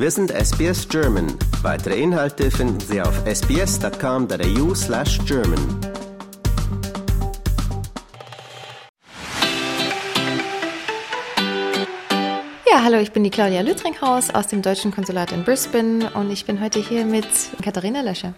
Wir sind SBS German. Weitere Inhalte finden Sie auf sbs.com.au slash German. Ja, hallo, ich bin die Claudia Lütringhaus aus dem Deutschen Konsulat in Brisbane und ich bin heute hier mit Katharina Löscher.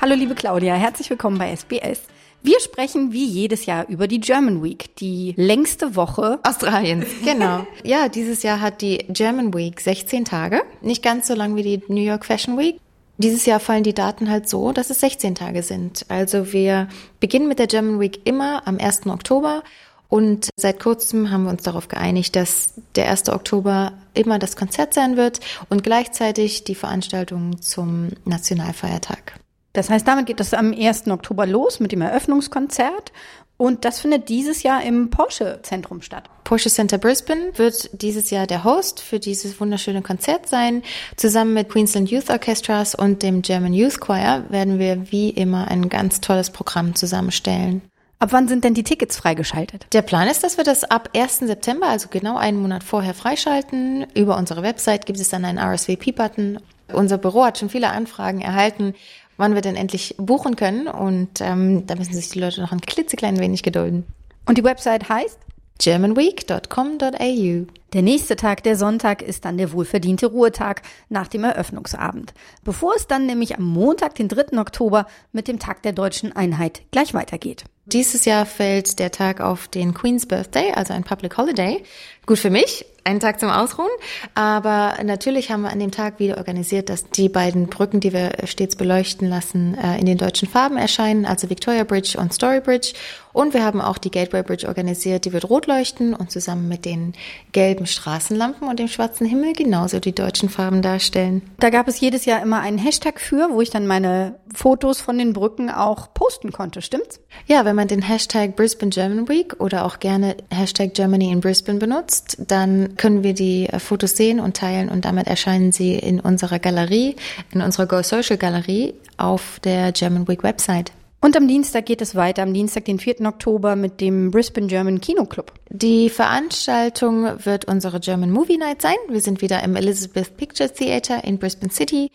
Hallo liebe Claudia, herzlich willkommen bei SBS. Wir sprechen wie jedes Jahr über die German Week, die längste Woche Australiens. Genau. ja, dieses Jahr hat die German Week 16 Tage, nicht ganz so lang wie die New York Fashion Week. Dieses Jahr fallen die Daten halt so, dass es 16 Tage sind. Also wir beginnen mit der German Week immer am 1. Oktober und seit kurzem haben wir uns darauf geeinigt, dass der 1. Oktober immer das Konzert sein wird und gleichzeitig die Veranstaltung zum Nationalfeiertag. Das heißt, damit geht es am 1. Oktober los mit dem Eröffnungskonzert. Und das findet dieses Jahr im Porsche Zentrum statt. Porsche Center Brisbane wird dieses Jahr der Host für dieses wunderschöne Konzert sein. Zusammen mit Queensland Youth Orchestras und dem German Youth Choir werden wir wie immer ein ganz tolles Programm zusammenstellen. Ab wann sind denn die Tickets freigeschaltet? Der Plan ist, dass wir das ab 1. September, also genau einen Monat vorher, freischalten. Über unsere Website gibt es dann einen RSVP-Button. Unser Büro hat schon viele Anfragen erhalten wann wir denn endlich buchen können. Und ähm, da müssen sich die Leute noch ein klitzeklein wenig gedulden. Und die Website heißt? germanweek.com.au. Der nächste Tag, der Sonntag, ist dann der wohlverdiente Ruhetag nach dem Eröffnungsabend. Bevor es dann nämlich am Montag, den 3. Oktober, mit dem Tag der deutschen Einheit gleich weitergeht. Dieses Jahr fällt der Tag auf den Queen's Birthday, also ein Public Holiday. Gut für mich, einen Tag zum Ausruhen. Aber natürlich haben wir an dem Tag wieder organisiert, dass die beiden Brücken, die wir stets beleuchten lassen, äh, in den deutschen Farben erscheinen, also Victoria Bridge und Story Bridge. Und wir haben auch die Gateway Bridge organisiert, die wird rot leuchten und zusammen mit den gelben Straßenlampen und dem schwarzen Himmel genauso die deutschen Farben darstellen. Da gab es jedes Jahr immer einen Hashtag für, wo ich dann meine Fotos von den Brücken auch posten konnte, stimmt's? Ja, wenn man den Hashtag Brisbane German Week oder auch gerne Hashtag Germany in Brisbane benutzt, dann können wir die äh, Fotos sehen und teilen und damit erscheinen sie in unserer Galerie, in unserer Go Social Galerie auf der German Week Website. Und am Dienstag geht es weiter, am Dienstag, den 4. Oktober mit dem Brisbane German Kino Club. Die Veranstaltung wird unsere German Movie Night sein. Wir sind wieder im Elizabeth Picture Theatre in Brisbane City,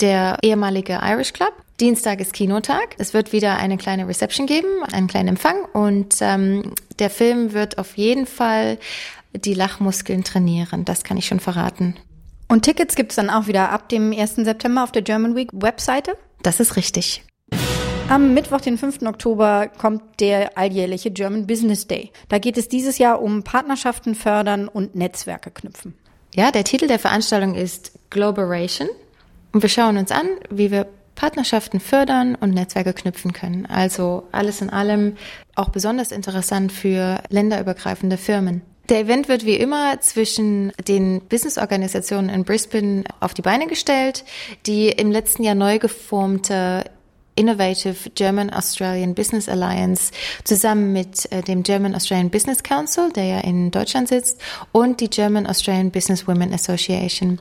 der ehemalige Irish Club. Dienstag ist Kinotag. Es wird wieder eine kleine Reception geben, einen kleinen Empfang und ähm, der Film wird auf jeden Fall die Lachmuskeln trainieren. Das kann ich schon verraten. Und Tickets gibt es dann auch wieder ab dem 1. September auf der German Week Webseite? Das ist richtig. Am Mittwoch, den 5. Oktober, kommt der alljährliche German Business Day. Da geht es dieses Jahr um Partnerschaften fördern und Netzwerke knüpfen. Ja, der Titel der Veranstaltung ist Globeration. Und wir schauen uns an, wie wir Partnerschaften fördern und Netzwerke knüpfen können. Also alles in allem auch besonders interessant für länderübergreifende Firmen. Der Event wird wie immer zwischen den Businessorganisationen in Brisbane auf die Beine gestellt, die im letzten Jahr neu geformte Innovative German Australian Business Alliance zusammen mit äh, dem German Australian Business Council, der ja in Deutschland sitzt, und die German Australian Business Women Association.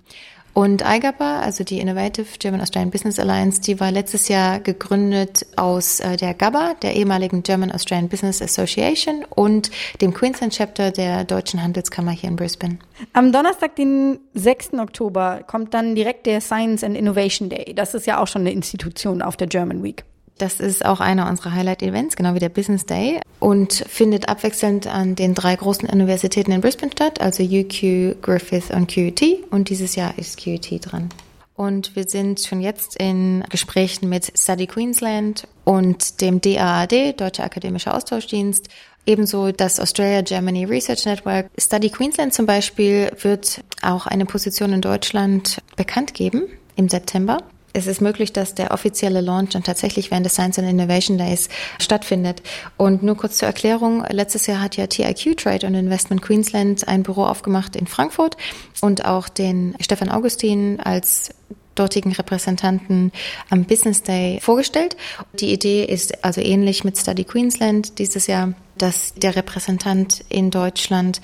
Und IGAPA, also die Innovative German Australian Business Alliance, die war letztes Jahr gegründet aus äh, der GABA, der ehemaligen German Australian Business Association und dem Queensland Chapter der Deutschen Handelskammer hier in Brisbane. Am Donnerstag, den 6. Oktober, kommt dann direkt der Science and Innovation Day. Das ist ja auch schon eine Institution auf der German Week. Das ist auch einer unserer Highlight-Events, genau wie der Business Day und findet abwechselnd an den drei großen Universitäten in Brisbane statt, also UQ, Griffith und QUT und dieses Jahr ist QUT dran. Und wir sind schon jetzt in Gesprächen mit Study Queensland und dem DAAD, Deutscher Akademischer Austauschdienst, ebenso das Australia Germany Research Network. Study Queensland zum Beispiel wird auch eine Position in Deutschland bekannt geben im September es ist möglich, dass der offizielle Launch dann tatsächlich während des Science and Innovation Days stattfindet. Und nur kurz zur Erklärung, letztes Jahr hat ja TIQ Trade und Investment Queensland ein Büro aufgemacht in Frankfurt und auch den Stefan Augustin als dortigen Repräsentanten am Business Day vorgestellt. Die Idee ist also ähnlich mit Study Queensland dieses Jahr, dass der Repräsentant in Deutschland,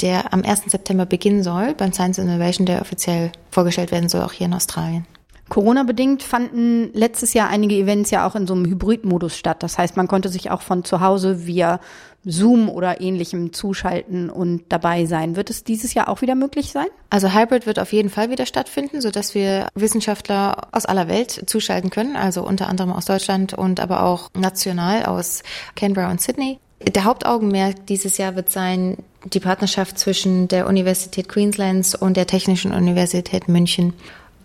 der am 1. September beginnen soll, beim Science Innovation Day offiziell vorgestellt werden soll, auch hier in Australien. Corona-bedingt fanden letztes Jahr einige Events ja auch in so einem Hybrid-Modus statt. Das heißt, man konnte sich auch von zu Hause via Zoom oder ähnlichem zuschalten und dabei sein. Wird es dieses Jahr auch wieder möglich sein? Also Hybrid wird auf jeden Fall wieder stattfinden, sodass wir Wissenschaftler aus aller Welt zuschalten können, also unter anderem aus Deutschland und aber auch national aus Canberra und Sydney. Der Hauptaugenmerk dieses Jahr wird sein die Partnerschaft zwischen der Universität Queenslands und der Technischen Universität München.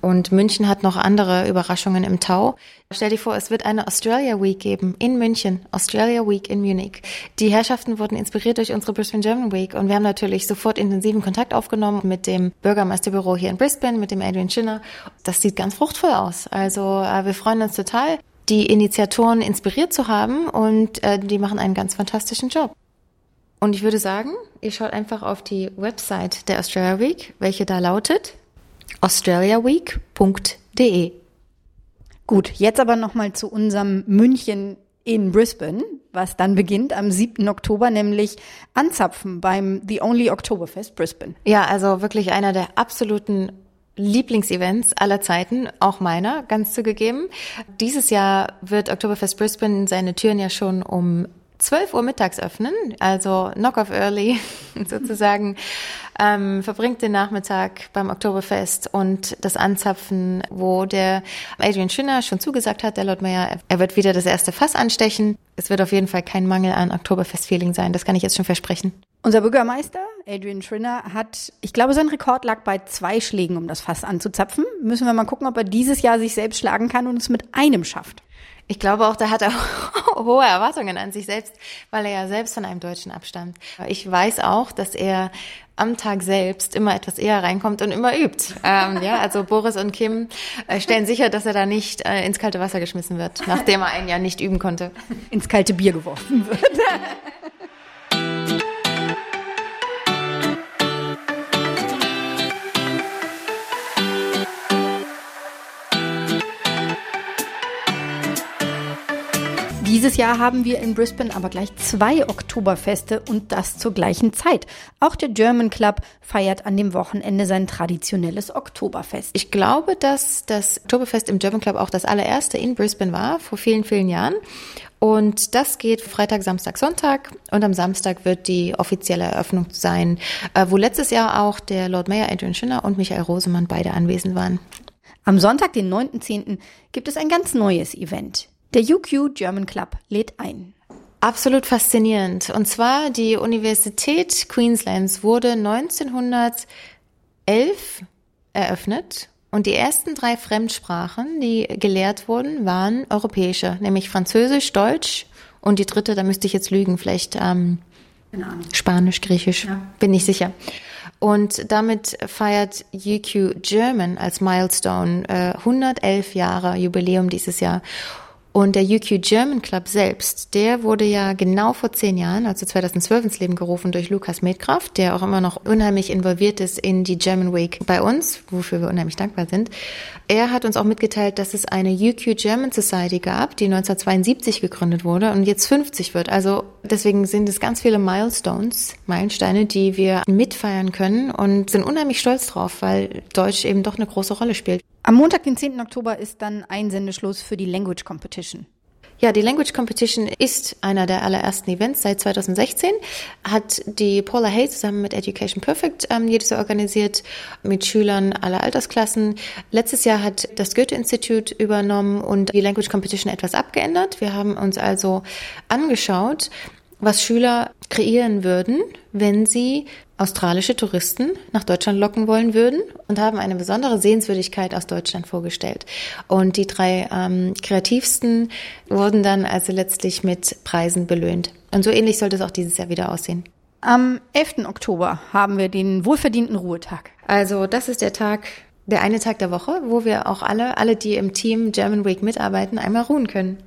Und München hat noch andere Überraschungen im Tau. Stell dir vor, es wird eine Australia Week geben in München, Australia Week in Munich. Die Herrschaften wurden inspiriert durch unsere Brisbane German Week und wir haben natürlich sofort intensiven Kontakt aufgenommen mit dem Bürgermeisterbüro hier in Brisbane, mit dem Adrian Schinner. Das sieht ganz fruchtvoll aus. Also äh, wir freuen uns total, die Initiatoren inspiriert zu haben und äh, die machen einen ganz fantastischen Job. Und ich würde sagen, ihr schaut einfach auf die Website der Australia Week, welche da lautet australiaweek.de. Gut, jetzt aber nochmal zu unserem München in Brisbane, was dann beginnt am 7. Oktober, nämlich Anzapfen beim The Only Oktoberfest Brisbane. Ja, also wirklich einer der absoluten Lieblingsevents aller Zeiten, auch meiner, ganz zugegeben. Dieses Jahr wird Oktoberfest Brisbane seine Türen ja schon um 12 Uhr mittags öffnen, also Knock-off Early sozusagen, ähm, verbringt den Nachmittag beim Oktoberfest und das Anzapfen, wo der Adrian Schünner schon zugesagt hat, der Lord Mayor, er wird wieder das erste Fass anstechen. Es wird auf jeden Fall kein Mangel an Oktoberfest-Feeling sein, das kann ich jetzt schon versprechen. Unser Bürgermeister, Adrian Schrinner, hat, ich glaube, sein Rekord lag bei zwei Schlägen, um das Fass anzuzapfen. Müssen wir mal gucken, ob er dieses Jahr sich selbst schlagen kann und es mit einem schafft. Ich glaube auch, da hat er hohe Erwartungen an sich selbst, weil er ja selbst von einem Deutschen abstammt. Ich weiß auch, dass er am Tag selbst immer etwas eher reinkommt und immer übt. Ähm, ja, also Boris und Kim äh, stellen sicher, dass er da nicht äh, ins kalte Wasser geschmissen wird, nachdem er ein Jahr nicht üben konnte. Ins kalte Bier geworfen wird. Dieses Jahr haben wir in Brisbane aber gleich zwei Oktoberfeste und das zur gleichen Zeit. Auch der German Club feiert an dem Wochenende sein traditionelles Oktoberfest. Ich glaube, dass das Oktoberfest im German Club auch das allererste in Brisbane war, vor vielen, vielen Jahren. Und das geht Freitag, Samstag, Sonntag. Und am Samstag wird die offizielle Eröffnung sein, äh, wo letztes Jahr auch der Lord Mayor Adrian Schinner und Michael Rosemann beide anwesend waren. Am Sonntag, den 9.10., gibt es ein ganz neues Event. Der UQ German Club lädt ein. Absolut faszinierend. Und zwar die Universität Queenslands wurde 1911 eröffnet und die ersten drei Fremdsprachen, die gelehrt wurden, waren europäische, nämlich Französisch, Deutsch und die dritte, da müsste ich jetzt lügen, vielleicht ähm, Spanisch, Griechisch, ja. bin ich sicher. Und damit feiert UQ German als Milestone äh, 111 Jahre Jubiläum dieses Jahr. Und der UQ German Club selbst, der wurde ja genau vor zehn Jahren, also 2012 ins Leben gerufen durch Lukas Medkraft, der auch immer noch unheimlich involviert ist in die German Week bei uns, wofür wir unheimlich dankbar sind. Er hat uns auch mitgeteilt, dass es eine UQ German Society gab, die 1972 gegründet wurde und jetzt 50 wird. Also deswegen sind es ganz viele Milestones, Meilensteine, die wir mitfeiern können und sind unheimlich stolz drauf, weil Deutsch eben doch eine große Rolle spielt. Am Montag, den 10. Oktober, ist dann Einsendeschluss für die Language Competition. Ja, die Language Competition ist einer der allerersten Events seit 2016. Hat die Paula Hay zusammen mit Education Perfect ähm, jedes Jahr organisiert mit Schülern aller Altersklassen. Letztes Jahr hat das Goethe-Institut übernommen und die Language Competition etwas abgeändert. Wir haben uns also angeschaut, was Schüler kreieren würden, wenn sie australische Touristen nach Deutschland locken wollen würden und haben eine besondere Sehenswürdigkeit aus Deutschland vorgestellt. Und die drei ähm, kreativsten wurden dann also letztlich mit Preisen belöhnt. Und so ähnlich sollte es auch dieses Jahr wieder aussehen. Am 11. Oktober haben wir den wohlverdienten Ruhetag. Also das ist der Tag, der eine Tag der Woche, wo wir auch alle, alle, die im Team German Week mitarbeiten, einmal ruhen können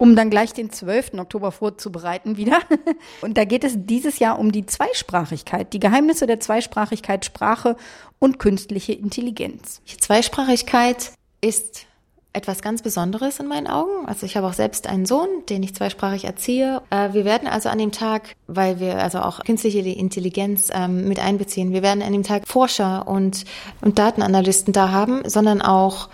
um dann gleich den 12. Oktober vorzubereiten wieder. Und da geht es dieses Jahr um die Zweisprachigkeit, die Geheimnisse der Zweisprachigkeit, Sprache und künstliche Intelligenz. Die Zweisprachigkeit ist etwas ganz Besonderes in meinen Augen. Also ich habe auch selbst einen Sohn, den ich zweisprachig erziehe. Äh, wir werden also an dem Tag, weil wir also auch künstliche Intelligenz ähm, mit einbeziehen, wir werden an dem Tag Forscher und, und Datenanalysten da haben, sondern auch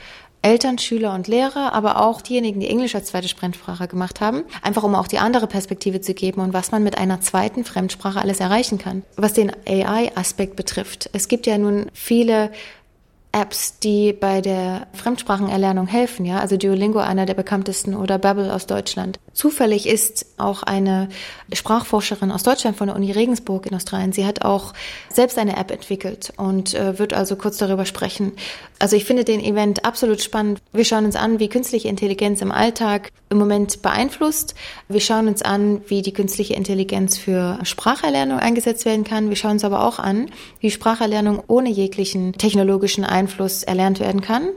Eltern, Schüler und Lehrer, aber auch diejenigen, die Englisch als zweite Fremdsprache gemacht haben, einfach um auch die andere Perspektive zu geben und was man mit einer zweiten Fremdsprache alles erreichen kann. Was den AI-Aspekt betrifft. Es gibt ja nun viele Apps, die bei der Fremdsprachenerlernung helfen, ja, also Duolingo einer der bekanntesten oder Babbel aus Deutschland. Zufällig ist auch eine Sprachforscherin aus Deutschland von der Uni Regensburg in Australien. Sie hat auch selbst eine App entwickelt und äh, wird also kurz darüber sprechen. Also ich finde den Event absolut spannend. Wir schauen uns an, wie künstliche Intelligenz im Alltag im Moment beeinflusst. Wir schauen uns an, wie die künstliche Intelligenz für Spracherlernung eingesetzt werden kann. Wir schauen uns aber auch an, wie Spracherlernung ohne jeglichen technologischen Einfluss erlernt werden kann.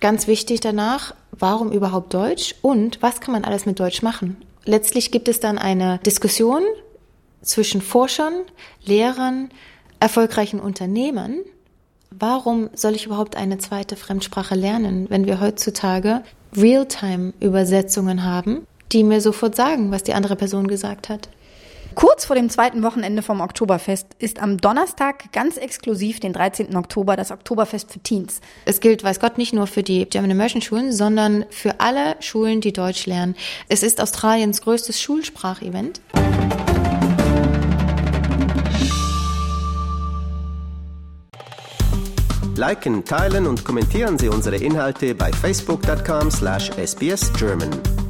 Ganz wichtig danach, warum überhaupt Deutsch und was kann man alles mit Deutsch machen? Letztlich gibt es dann eine Diskussion zwischen Forschern, Lehrern, erfolgreichen Unternehmern. Warum soll ich überhaupt eine zweite Fremdsprache lernen, wenn wir heutzutage Realtime-Übersetzungen haben, die mir sofort sagen, was die andere Person gesagt hat? Kurz vor dem zweiten Wochenende vom Oktoberfest ist am Donnerstag ganz exklusiv, den 13. Oktober, das Oktoberfest für Teens. Es gilt, weiß Gott, nicht nur für die German Immersion Schulen, sondern für alle Schulen, die Deutsch lernen. Es ist Australiens größtes Schulsprachevent. Liken, teilen und kommentieren Sie unsere Inhalte bei facebook.com/sbsgerman.